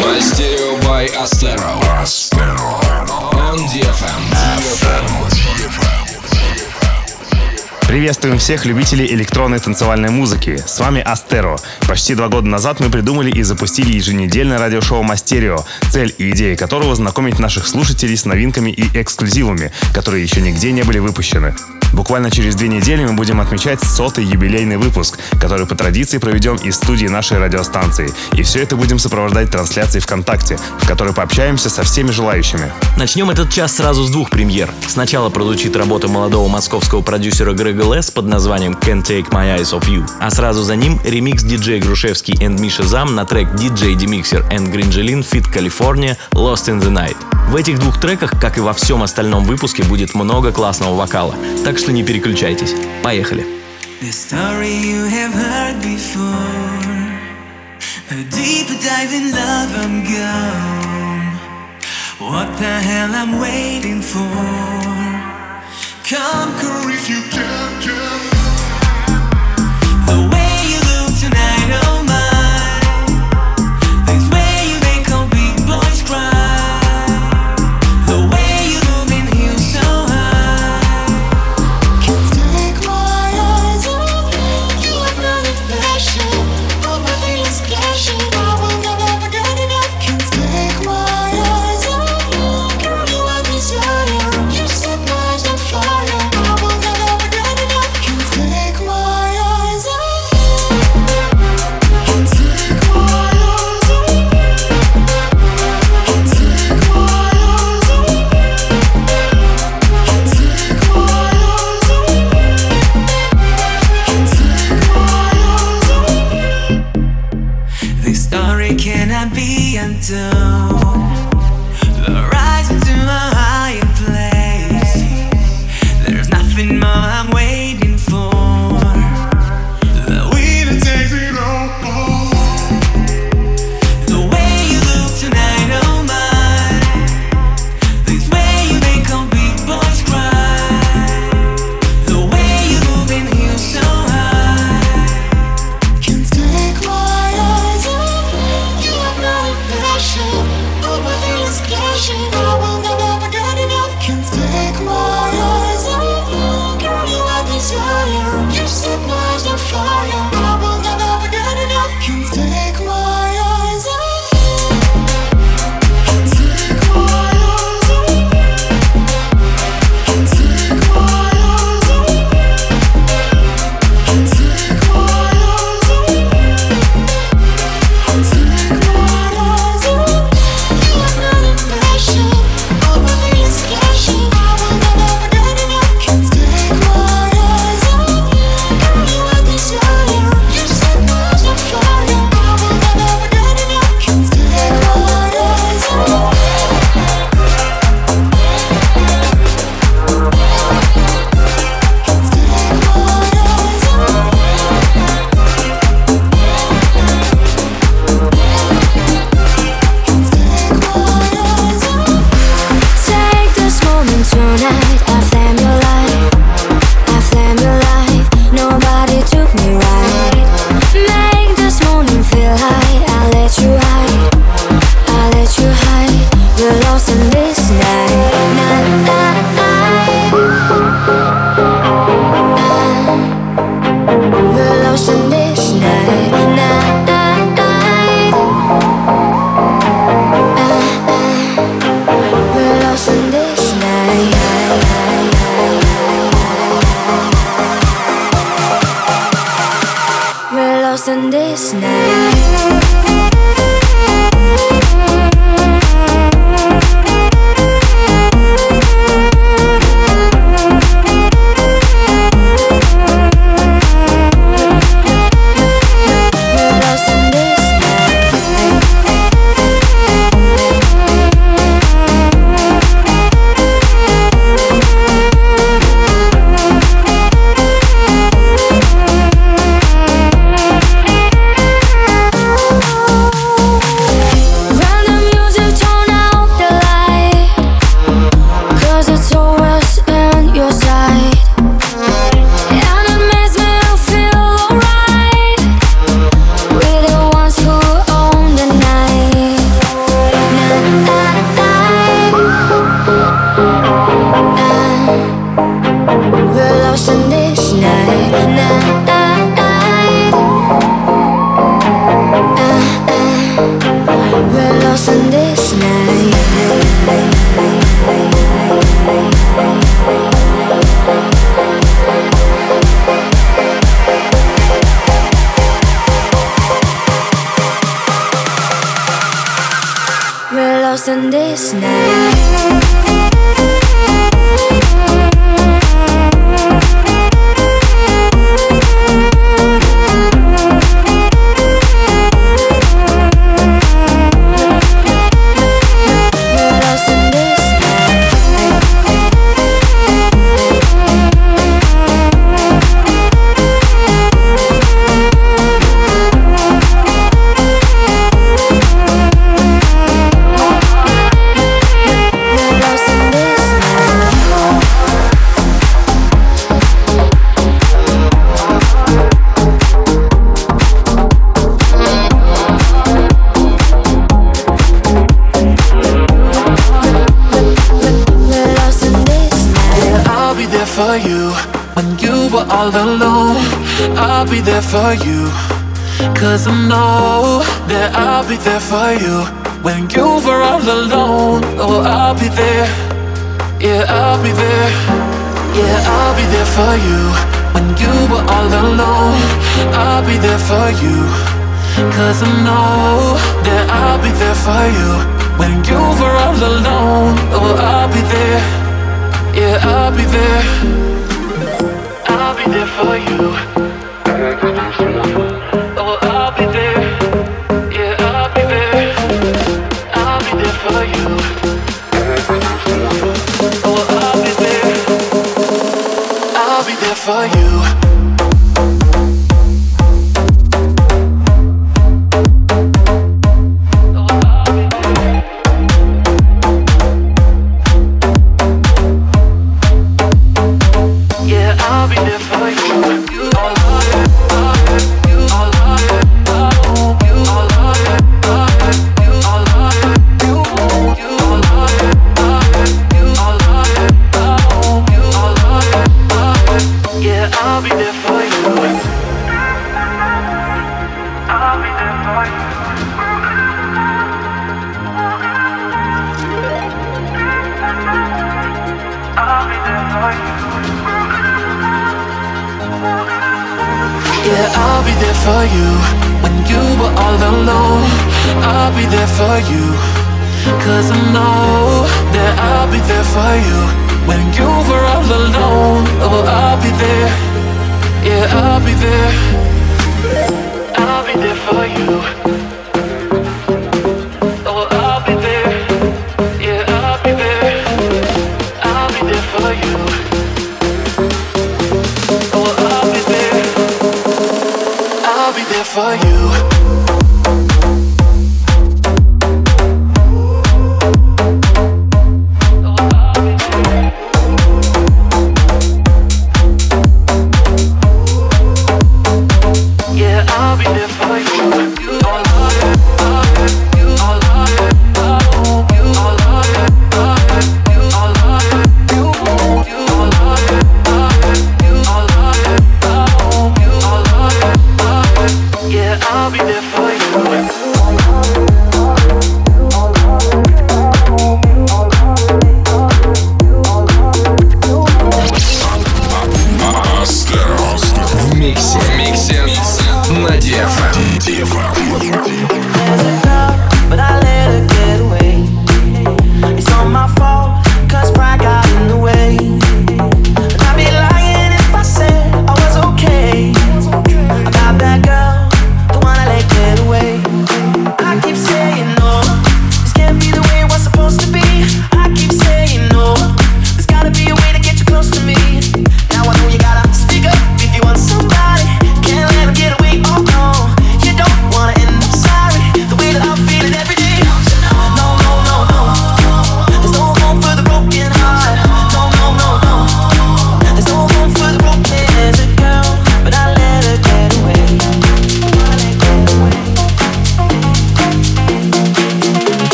Mastero by Astero. Astero. On DFM. FM. Приветствуем всех любителей электронной танцевальной музыки. С вами Астеро. Почти два года назад мы придумали и запустили еженедельное радиошоу Мастерио, цель и идея которого знакомить наших слушателей с новинками и эксклюзивами, которые еще нигде не были выпущены. Буквально через две недели мы будем отмечать сотый юбилейный выпуск, который по традиции проведем из студии нашей радиостанции. И все это будем сопровождать трансляцией ВКонтакте, в которой пообщаемся со всеми желающими. Начнем этот час сразу с двух премьер. Сначала прозвучит работа молодого московского продюсера Грега Лес под названием Can't Take My Eyes Off You, а сразу за ним ремикс диджей Грушевский и Миша Зам на трек DJ Demixer and Gringelin Fit California Lost in the Night. В этих двух треках, как и во всем остальном выпуске, будет много классного вокала, так что не переключайтесь. Поехали! The story you have heard before. A deeper dive love, I'm gone. What the hell I'm waiting for? Conquer if you can, can. all alone, I'll be there for you. Cause I know that I'll be there for you. When you were all alone, oh, I'll be there. Yeah, I'll be there. Yeah, I'll be there for you. When you were all alone, I'll be there for you. Cause I know that I'll be there for you. When you were all alone, oh, I'll be there. Yeah, I'll be there for you.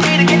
Way to get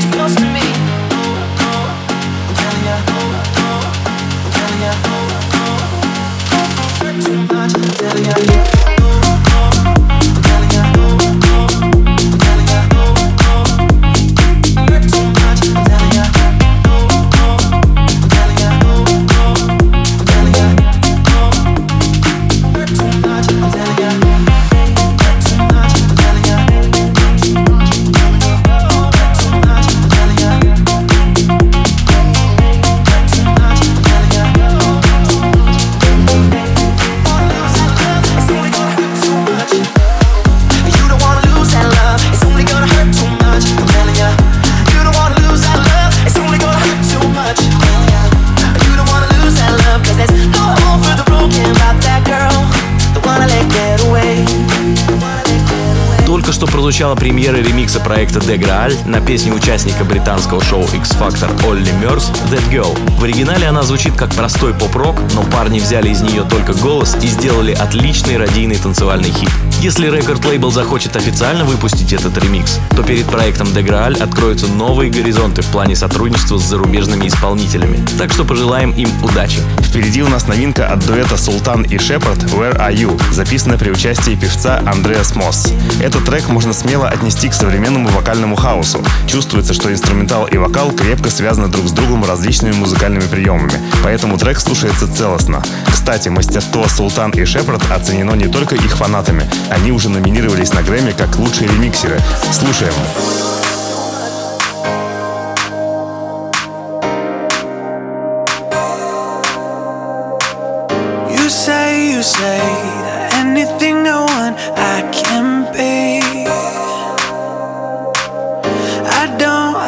премьера ремикса проекта Graal на песню участника британского шоу X Factor Олли Мерс That Girl. В оригинале она звучит как простой поп-рок, но парни взяли из нее только голос и сделали отличный радийный танцевальный хит. Если рекорд-лейбл захочет официально выпустить этот ремикс, то перед проектом Graal откроются новые горизонты в плане сотрудничества с зарубежными исполнителями. Так что пожелаем им удачи. Впереди у нас новинка от дуэта Султан и Шепард «Where Are You», записанная при участии певца Андреас Мосс. Этот трек можно смело отнести к современному вокальному хаосу. Чувствуется, что инструментал и вокал крепко связаны друг с другом различными музыкальными приемами, поэтому трек слушается целостно. Кстати, мастерство Султан и Шепард оценено не только их фанатами, они уже номинировались на Грэмми как лучшие ремиксеры. Слушаем.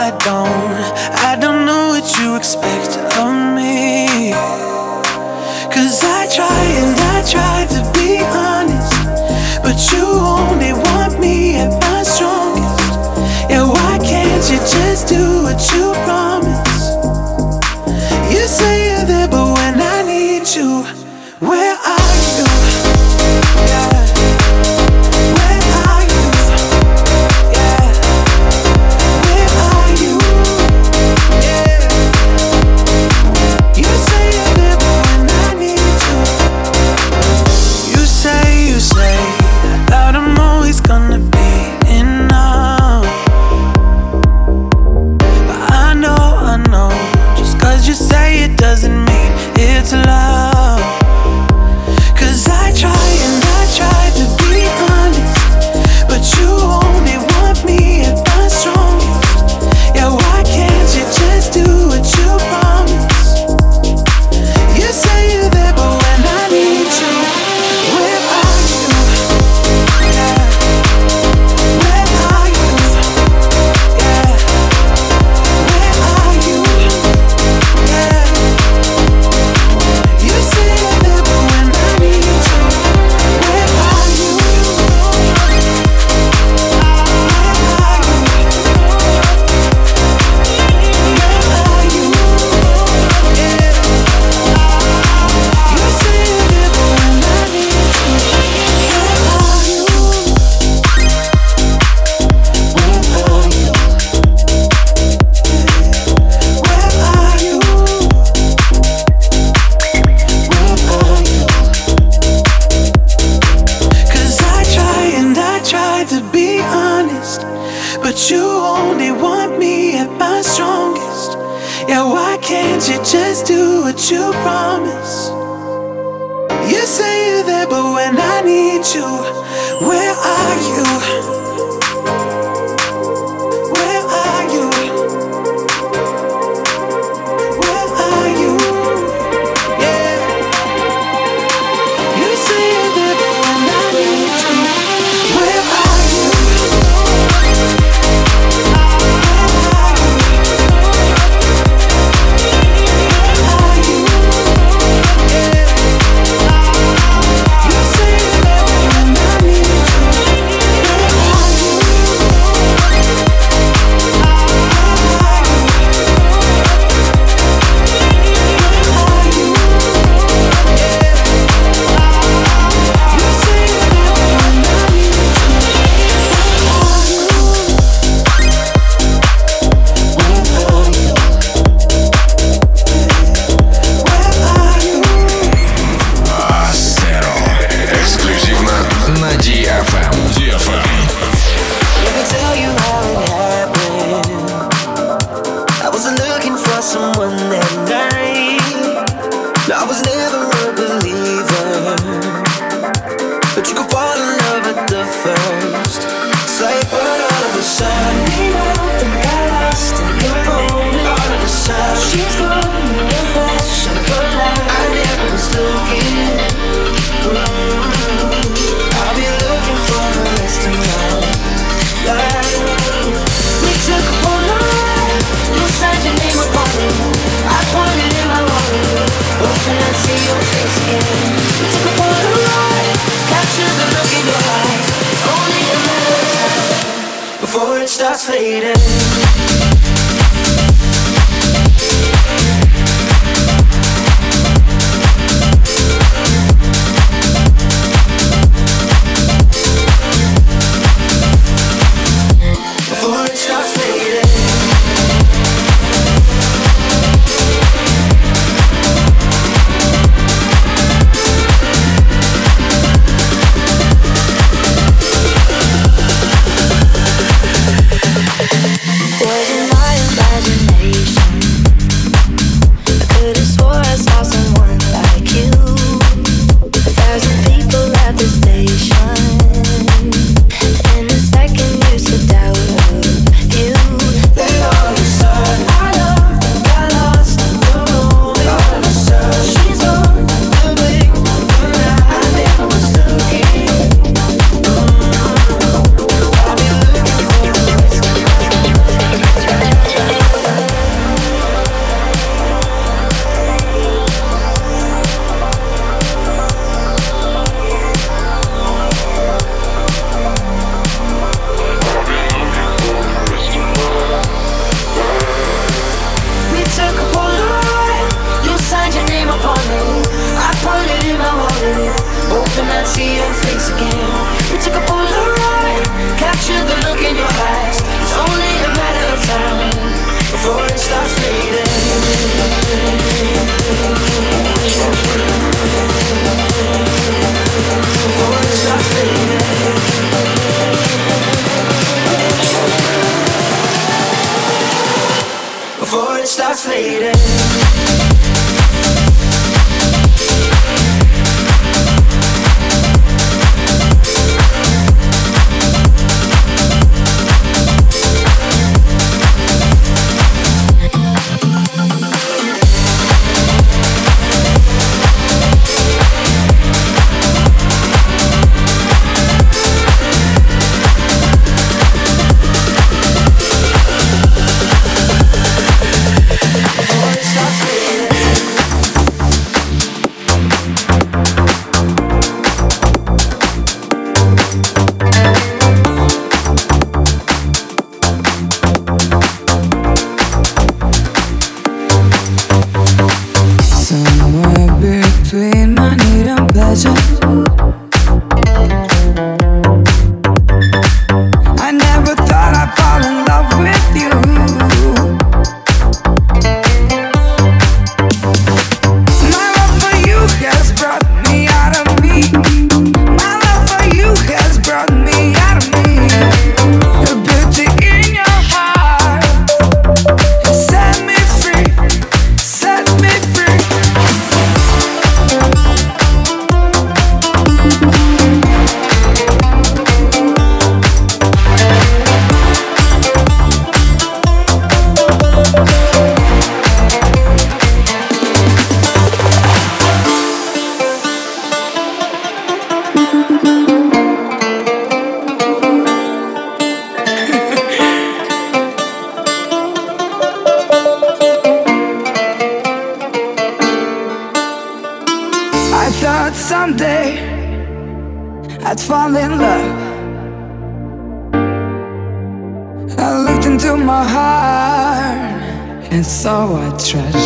I don't, I don't know what you expect of me. I try and I try to be honest, but you only want me at my strongest. Yeah, why can't you just do what you promise? You say you're there, but when I need you, where Trash.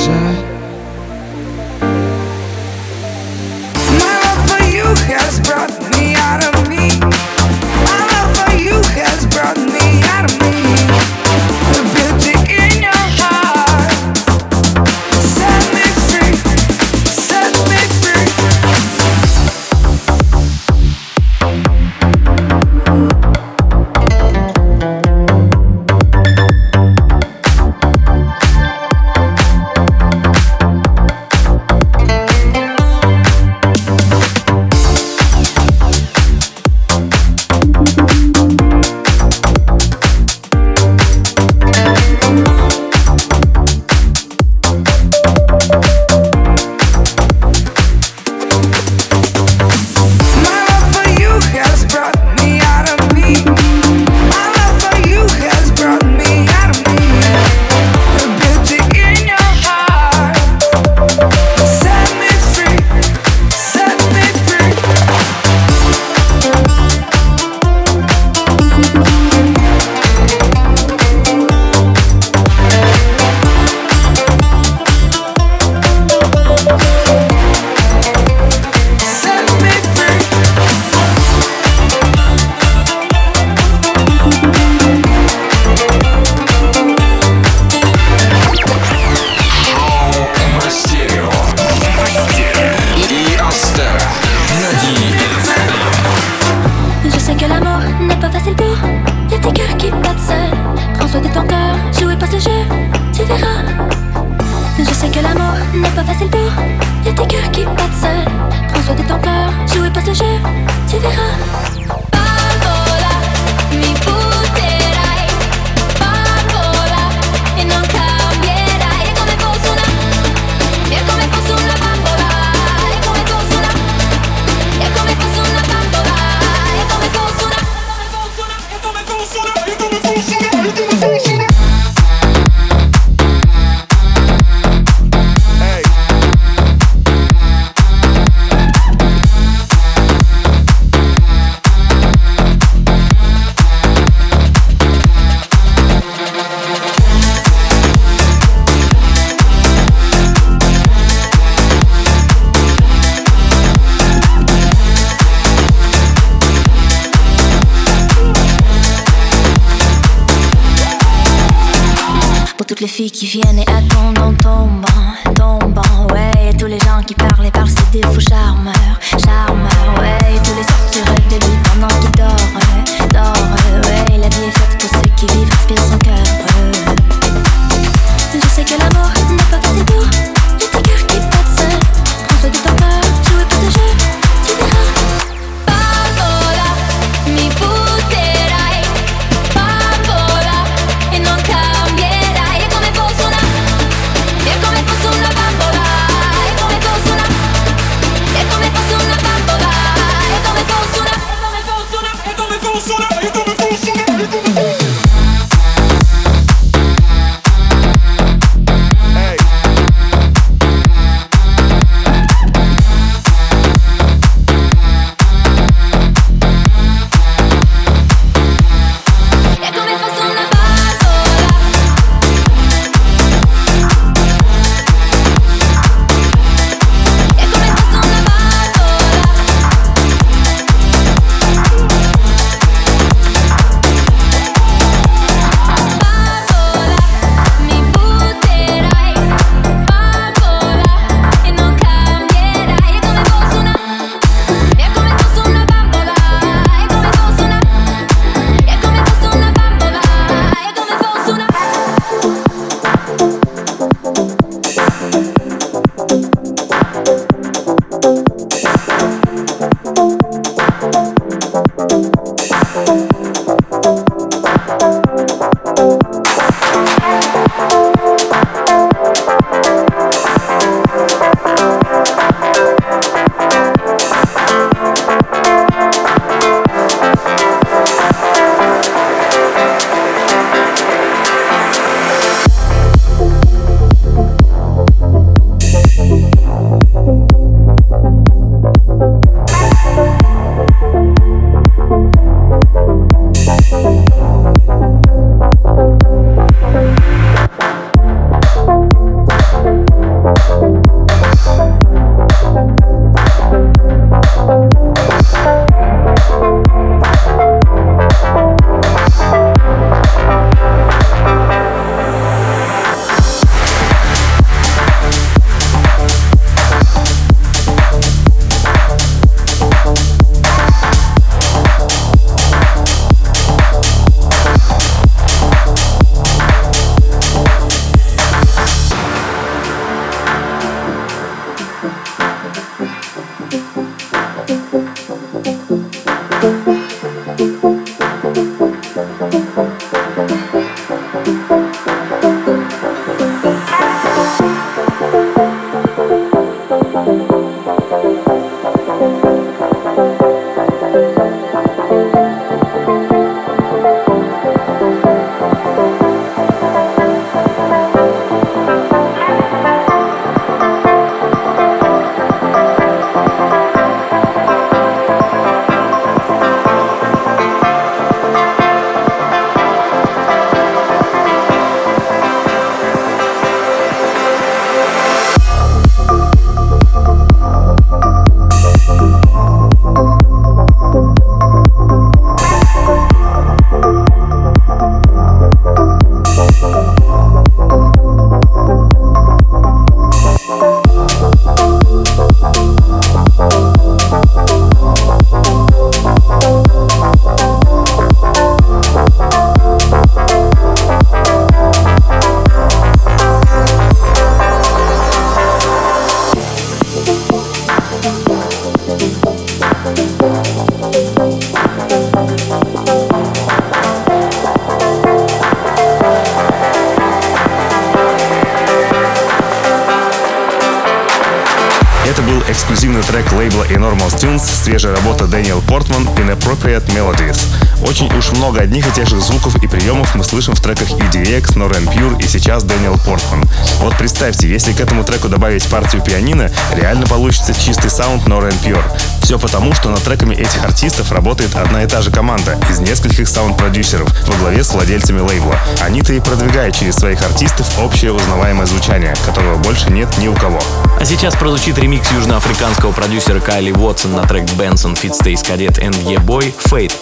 Daniel Portman Inappropriate Melodies. Очень уж много одних и тех же звуков и приемов мы слышим в треках EDX, Nora En Pure и сейчас Daniel Portman. Вот представьте, если к этому треку добавить партию пианино, реально получится чистый саунд Nora En Pure. Все потому, что над треками этих артистов работает одна и та же команда из нескольких саунд-продюсеров во главе с владельцами лейбла. Они-то и продвигают через своих артистов общее узнаваемое звучание, которого больше нет ни у кого. А сейчас прозвучит ремикс южноафриканского продюсера Кайли Уотсон на трек Fit Stays Cadet and Boy Fate.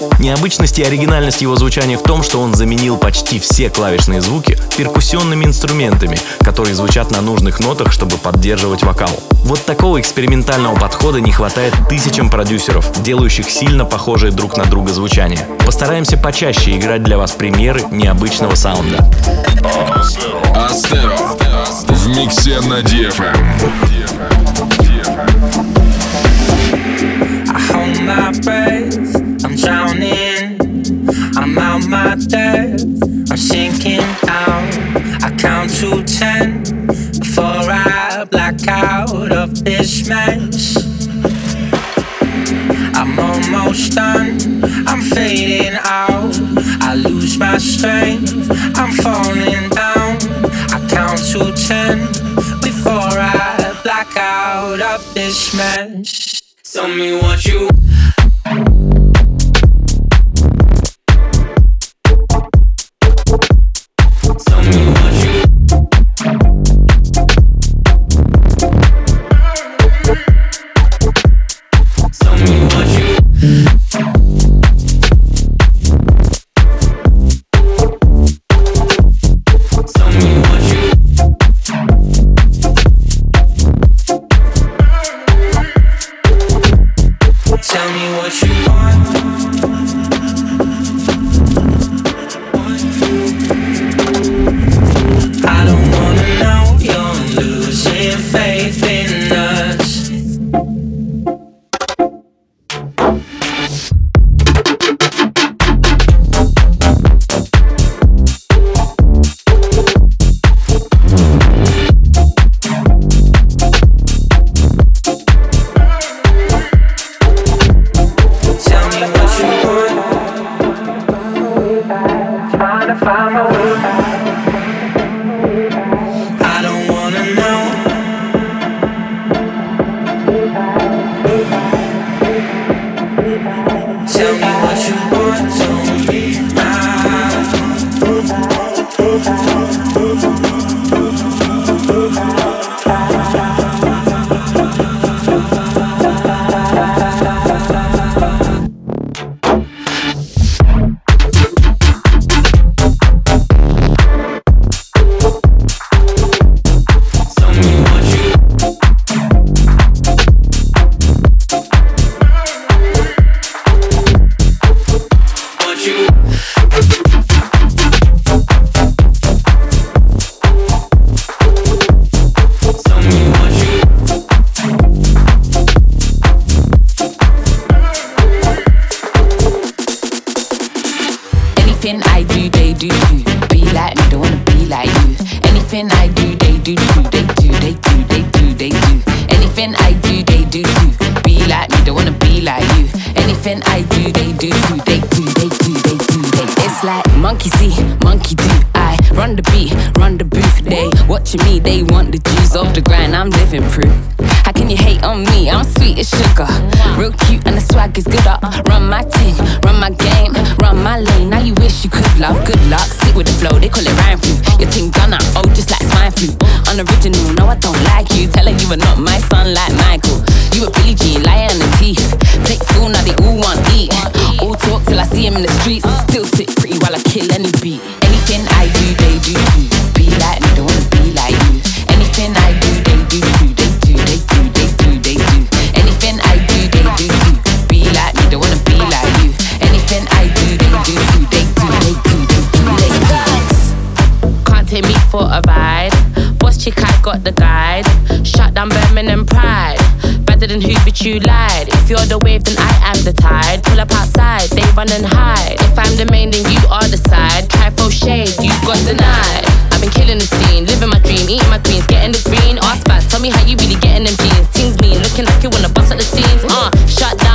Необычность и оригинальность его звучания в том, что он заменил почти все клавишные звуки перкуссионными инструментами, которые звучат на нужных нотах, чтобы поддерживать вокал. Вот такого экспериментального подхода не хватает тысячам продюсеров, делающих сильно похожие друг на друга звучания. Постараемся почаще играть для вас примеры необычного саунда. Астеро в миксе на DFM. I hold my breath, I'm sinking out. I count to ten before I black out of this mess. I'm almost done, I'm fading out. I lose my strength, I'm falling down. I count to ten before I black out of this mess. Tell me what you Tell me what Anything I do, they do too. They do, they do, they do, they do. It's like monkey see, monkey do. I run the beat, run the booth. They watching me, they want the juice off the grind. I'm living proof. Can you hate on me? I'm sweet as sugar. Real cute and the swag is good up. Run my team, run my game, run my lane. Now you wish you could love. Good luck, sit with the flow, they call it rhyme flu. Your team gunner, oh, just like swine flu. Unoriginal, no, I don't like you. Tell her you are not my son like Michael. You a Billie Jean, liar on the teeth. Take fool, now they all want eat. All talk till I see him in the streets. Still sit pretty while I kill any beat. Anything I do, they do for a ride. Boss chick, I got the guide. Shut down Birmingham pride. Better than who, but you lied. If you're the wave, then I am the tide. Pull up outside, they run and hide. If I'm the main, then you are the side. Try for shade, you got denied. I've been killing the scene, living my dream, eating my greens, getting the green. Ask back, tell me how you really getting them jeans. Teams mean, looking like you wanna bust at the scenes. Uh, shut down.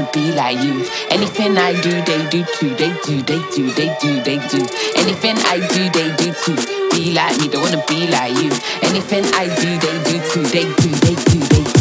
wanna be like you. Anything I do, they do too. They do, they do, they do, they do. Anything I do, they do too. Be like me, don't wanna be like you. Anything I do, they do too. They do, they do, they do.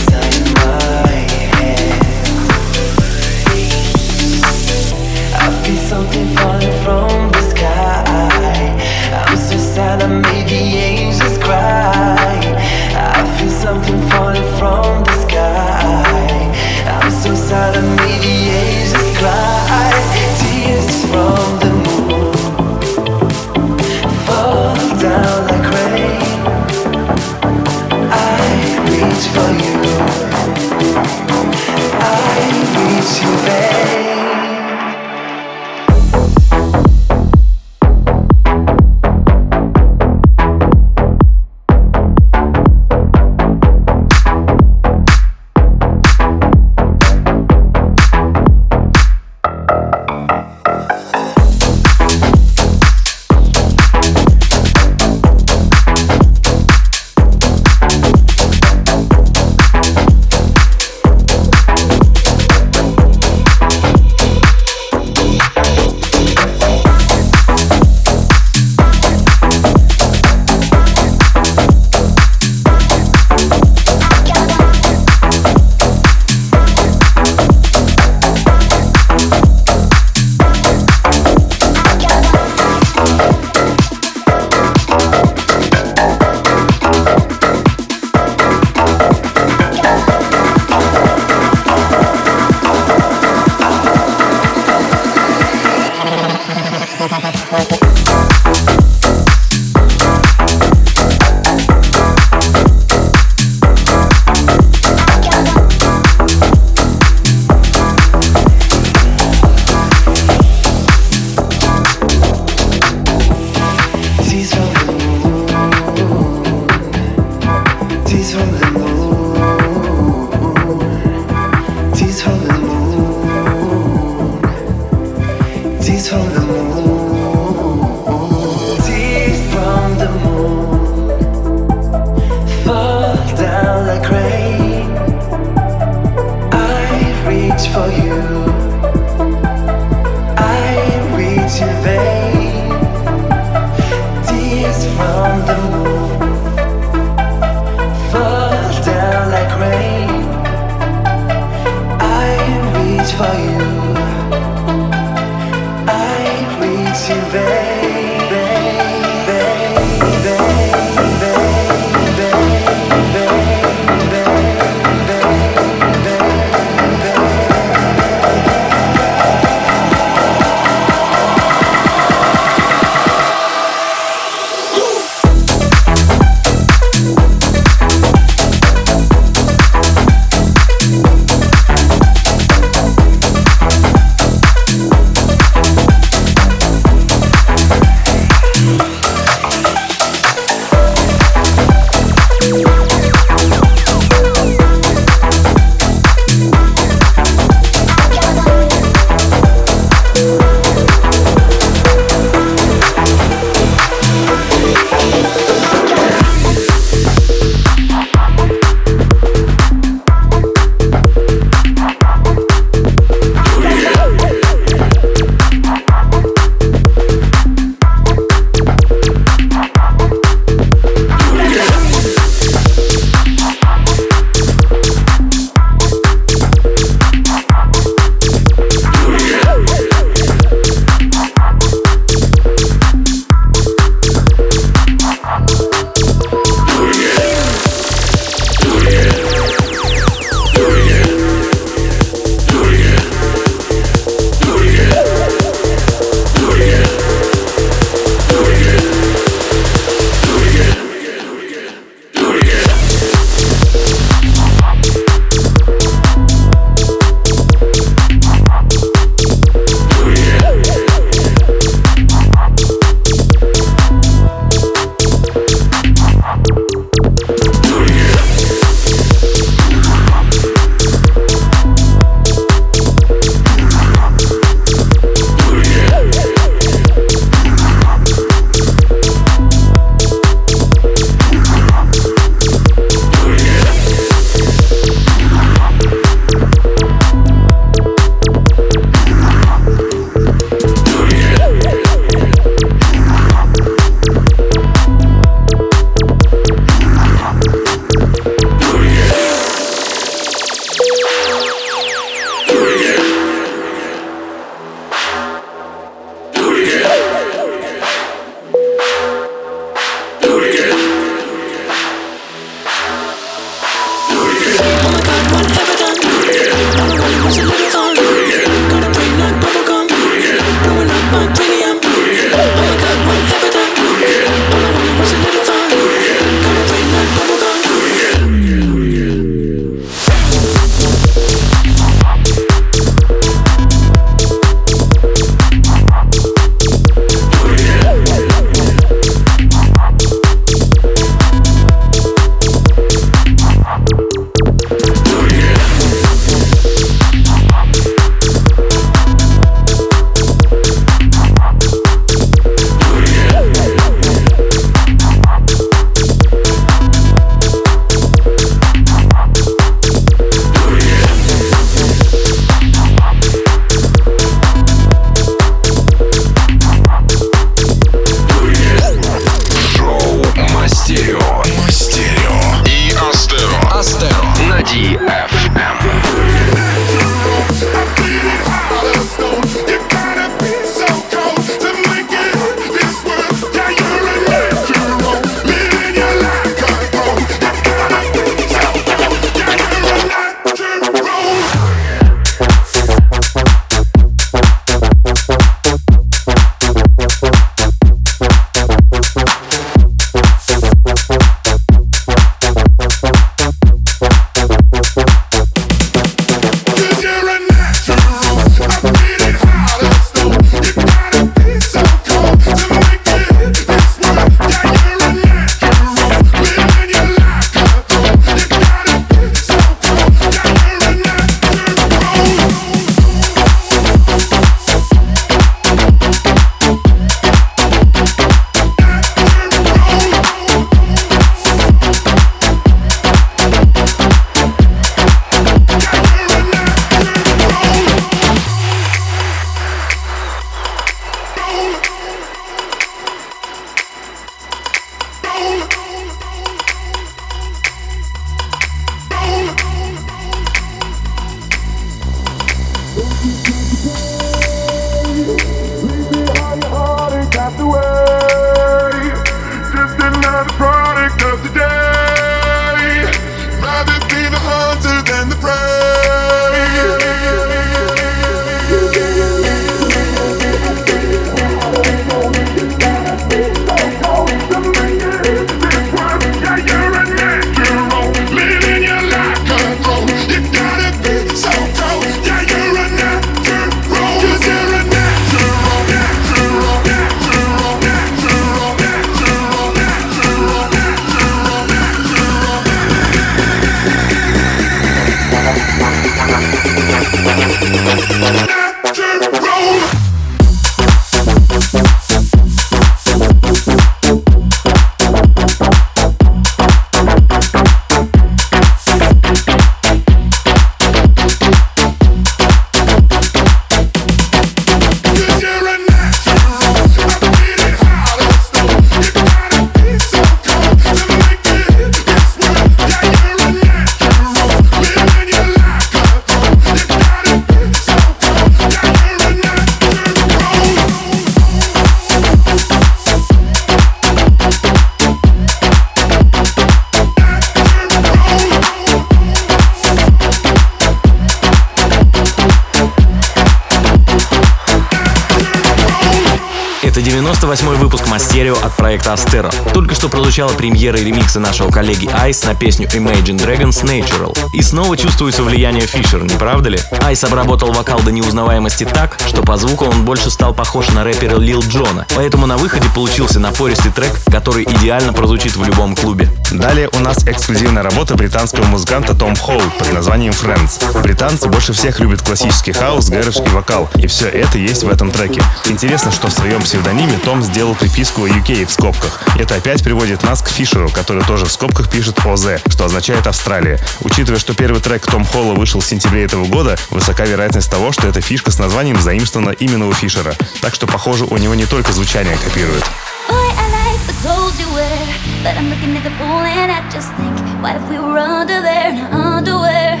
Mastereo от проекта Astero. Только что прозвучала премьера и ремиксы нашего коллеги Ice на песню Imagine Dragons Natural. И снова чувствуется влияние Фишер, не правда ли? Ice обработал вокал до неузнаваемости так, что по звуку он больше стал похож на рэпера Лил Джона. Поэтому на выходе получился напористый трек, который идеально прозвучит в любом клубе. Далее у нас эксклюзивная работа британского музыканта Том Холл под названием Friends. Британцы больше всех любят классический хаус, garage и вокал. И все это есть в этом треке. Интересно, что в своем псевдониме Том сделал приписку UK в скобках. Это опять приводит нас к Фишеру, который тоже в скобках пишет OZ, что означает Австралия. Учитывая, что первый трек Том Холла вышел в сентябре этого года, высока вероятность того, что эта фишка с названием заимствована именно у Фишера. Так что, похоже, у него не только звучание копирует. Boy, I clothes you wear, but I'm looking at the pool and I just think, what if we were under there, our underwear?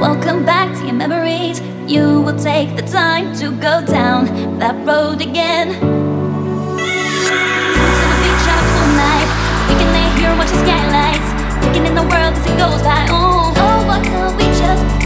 Welcome back to your memories. You will take the time to go down that road again. Down to the beach on a cool night, we can lay here and watch the skylights, taking in the world as it goes by. Oh, oh, why can't we just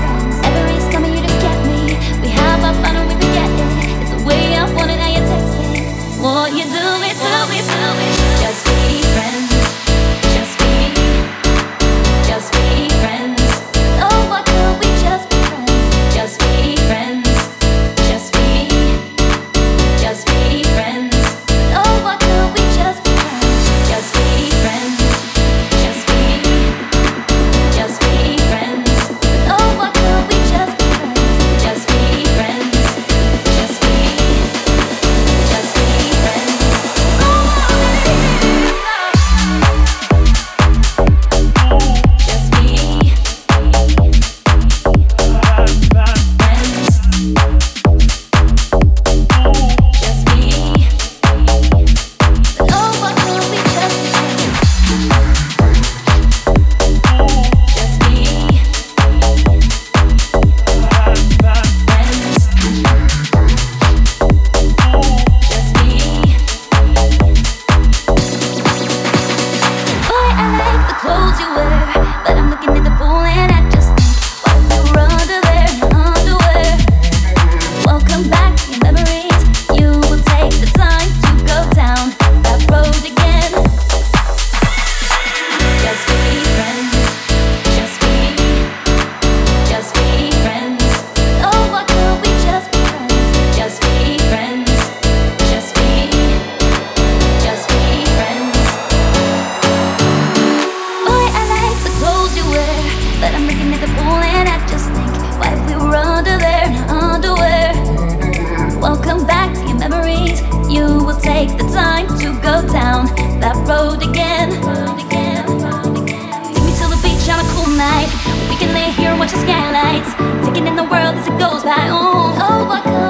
skylights, taking in the world as it goes by. Oh, oh, what could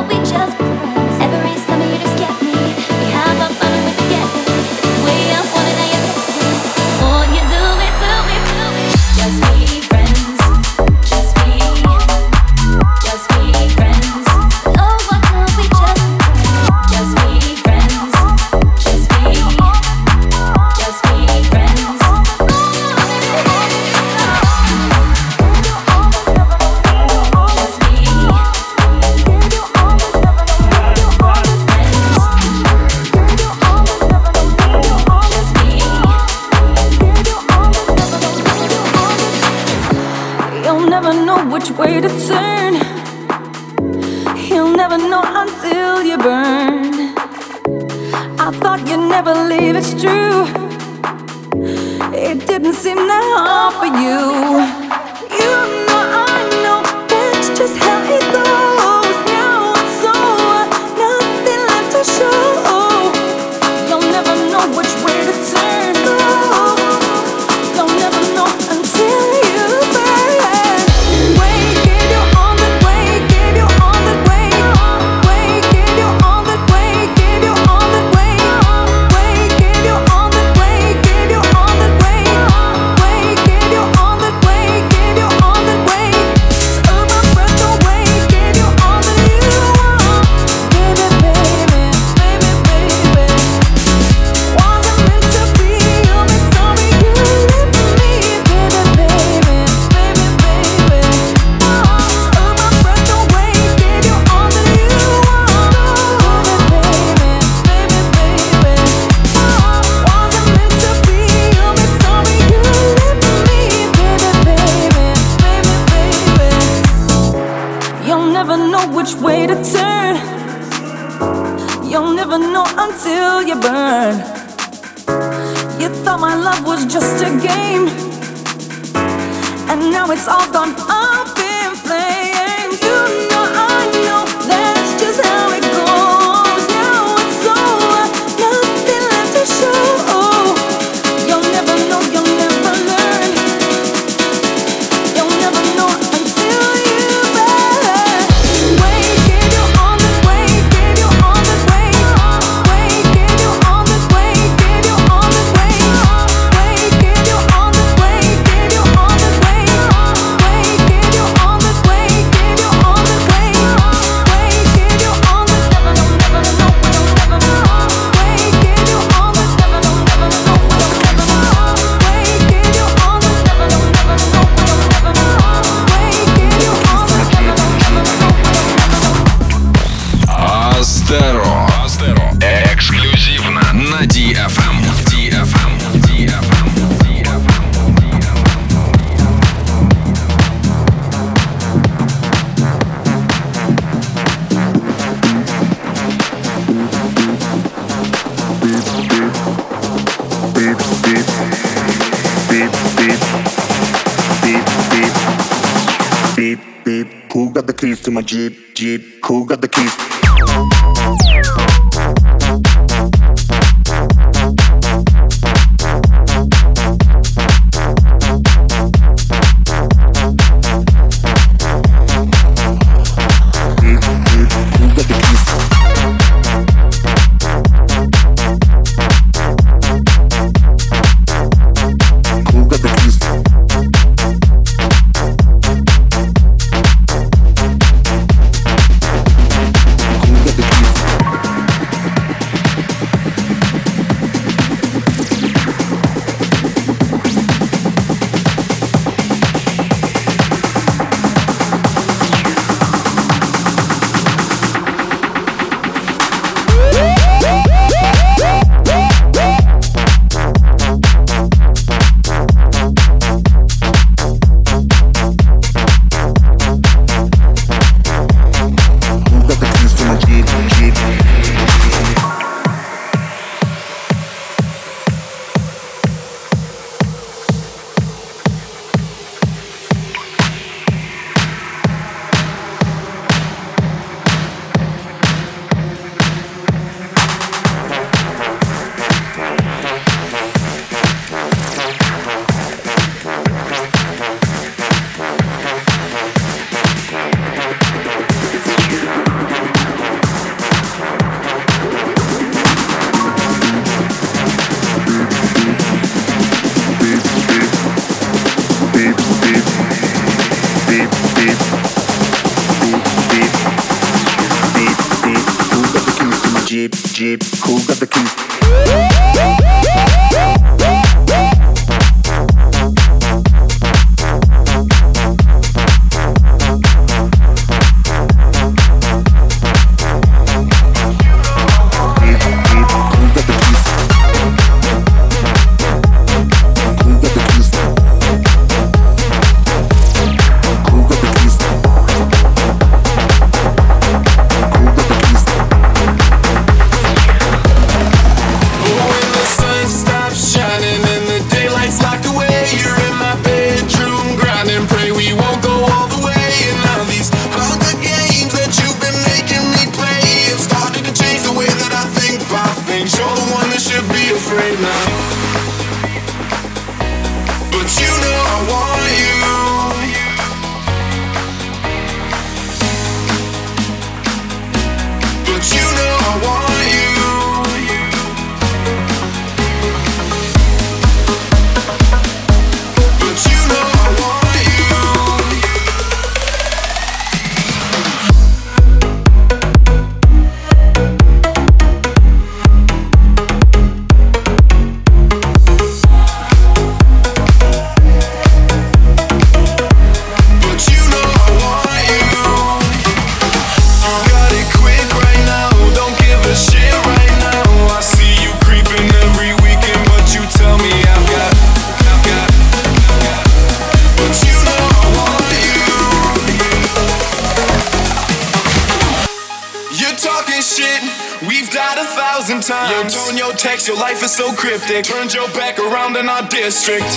cryptic. Turned your back around in our district.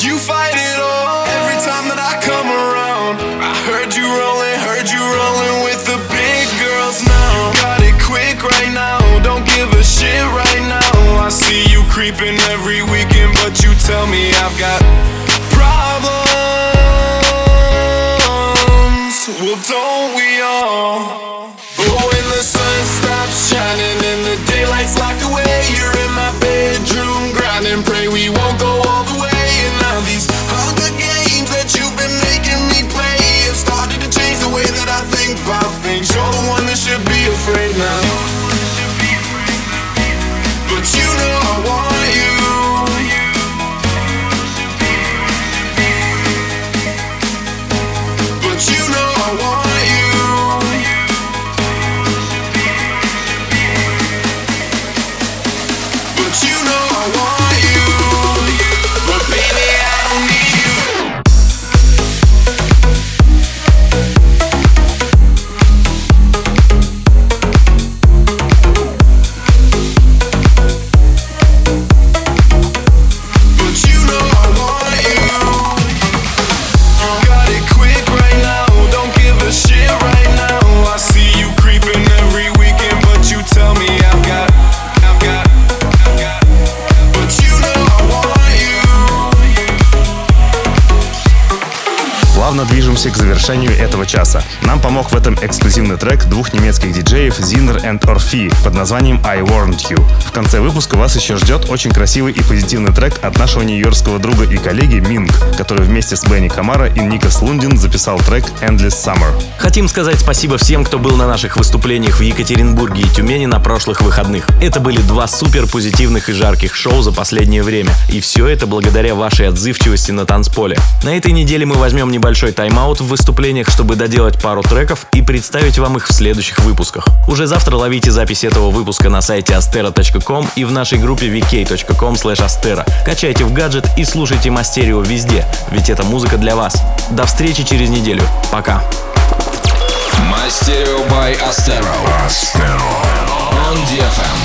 You fight it all every time that I come around. I heard you rolling, heard you rolling with the big girls now. Got it quick right now, don't give a shit right now. I see you creeping every weekend, but you tell me I've got problems. Well, don't завершению этого часа. Нам помог в этом эксклюзивный трек двух немецких диджеев Zinner and Orphe под названием I Warned You. В конце выпуска вас еще ждет очень красивый и позитивный трек от нашего нью-йоркского друга и коллеги Минг, который вместе с Бенни Камара и Никас Лундин записал трек Endless Summer. Хотим сказать спасибо всем, кто был на наших выступлениях в Екатеринбурге и Тюмени на прошлых выходных. Это были два супер позитивных и жарких шоу за последнее время. И все это благодаря вашей отзывчивости на танцполе. На этой неделе мы возьмем небольшой тайм-аут в выступлениях, чтобы доделать пару треков и представить вам их в следующих выпусках. Уже завтра ловите запись этого выпуска на сайте astera.com и в нашей группе vk.com astera. Качайте в гаджет и слушайте Мастерио везде, ведь это музыка для вас. До встречи через неделю. Пока. Мастерио by Astero. On DFM.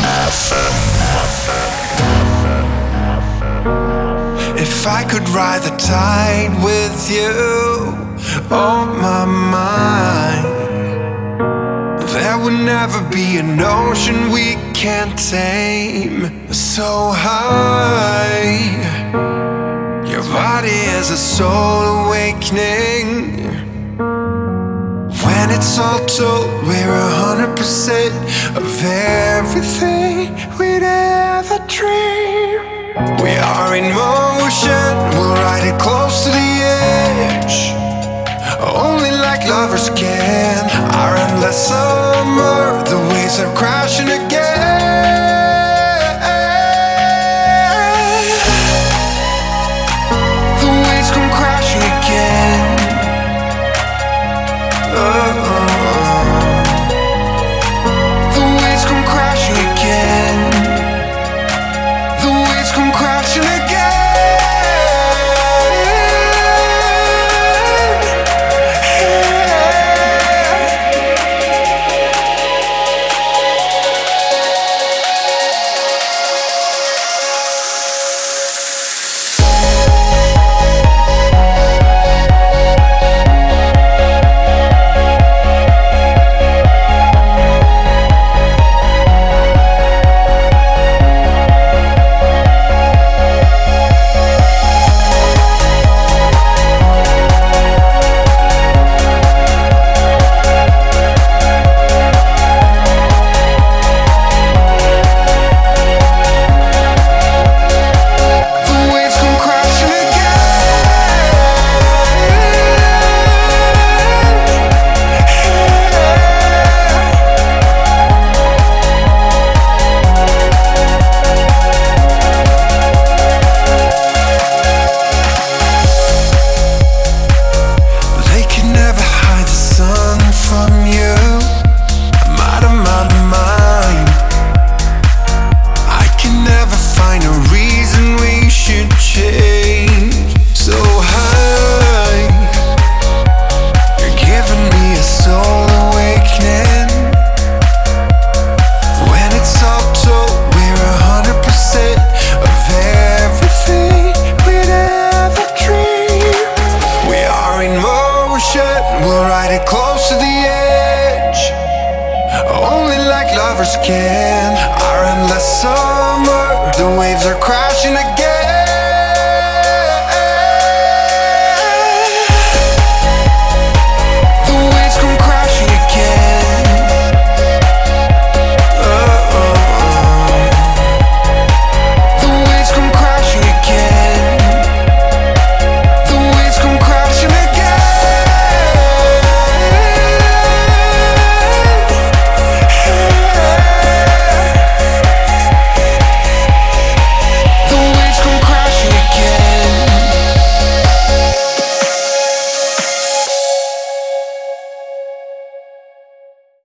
If I could ride the tide with you on my mind, there would never be an ocean we can't tame. So high, your body is a soul awakening. When it's all told, we're a hundred percent of everything we'd ever dream. We are in motion, we'll ride it close to the. Only like lovers can. Our endless summer, the waves are crashing again.